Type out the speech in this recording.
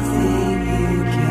nothing you can.